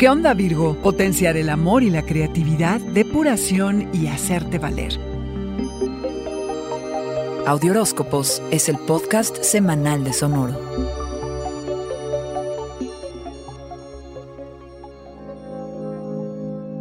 ¿Qué onda Virgo? Potenciar el amor y la creatividad, depuración y hacerte valer. Audioróscopos es el podcast semanal de Sonoro.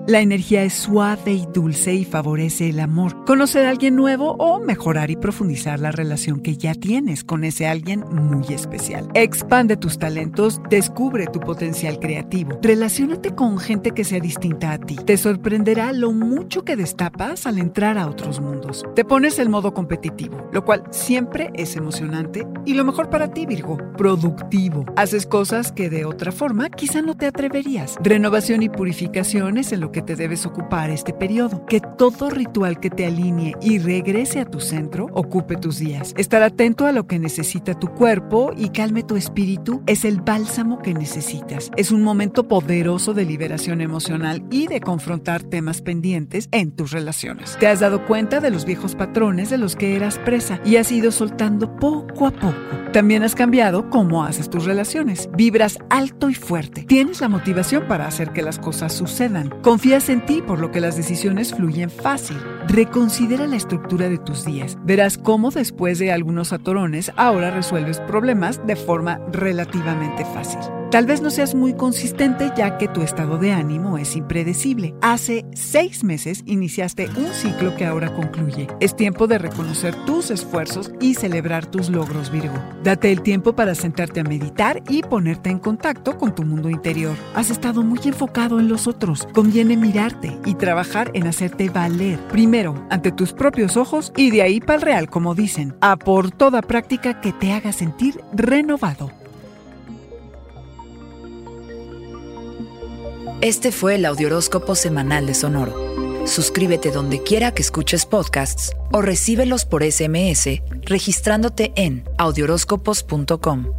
La energía es suave y dulce y favorece el amor, conocer a alguien nuevo o mejorar y profundizar la relación que ya tienes con ese alguien muy especial. Expande tus talentos, descubre tu potencial creativo, relaciónate con gente que sea distinta a ti. Te sorprenderá lo mucho que destapas al entrar a otros mundos. Te pones el modo competitivo, lo cual siempre es emocionante y lo mejor para ti, Virgo, productivo. Haces cosas que de otra forma quizá no te atreverías. Renovación y purificación es en lo que te debes ocupar este periodo. Que todo ritual que te alinee y regrese a tu centro ocupe tus días. Estar atento a lo que necesita tu cuerpo y calme tu espíritu es el bálsamo que necesitas. Es un momento poderoso de liberación emocional y de confrontar temas pendientes en tus relaciones. Te has dado cuenta de los viejos patrones de los que eras presa y has ido soltando poco a poco. También has cambiado cómo haces tus relaciones. Vibras alto y fuerte. Tienes la motivación para hacer que las cosas sucedan. Confía Confías en ti, por lo que las decisiones fluyen fácil. Reconsidera la estructura de tus días. Verás cómo después de algunos atorones ahora resuelves problemas de forma relativamente fácil. Tal vez no seas muy consistente ya que tu estado de ánimo es impredecible. Hace seis meses iniciaste un ciclo que ahora concluye. Es tiempo de reconocer tus esfuerzos y celebrar tus logros, Virgo. Date el tiempo para sentarte a meditar y ponerte en contacto con tu mundo interior. Has estado muy enfocado en los otros. Conviene mirarte y trabajar en hacerte valer. Primero, ante tus propios ojos y de ahí para el real, como dicen. A por toda práctica que te haga sentir renovado. Este fue el Audioróscopo Semanal de Sonoro. Suscríbete donde quiera que escuches podcasts o recíbelos por SMS registrándote en audioróscopos.com.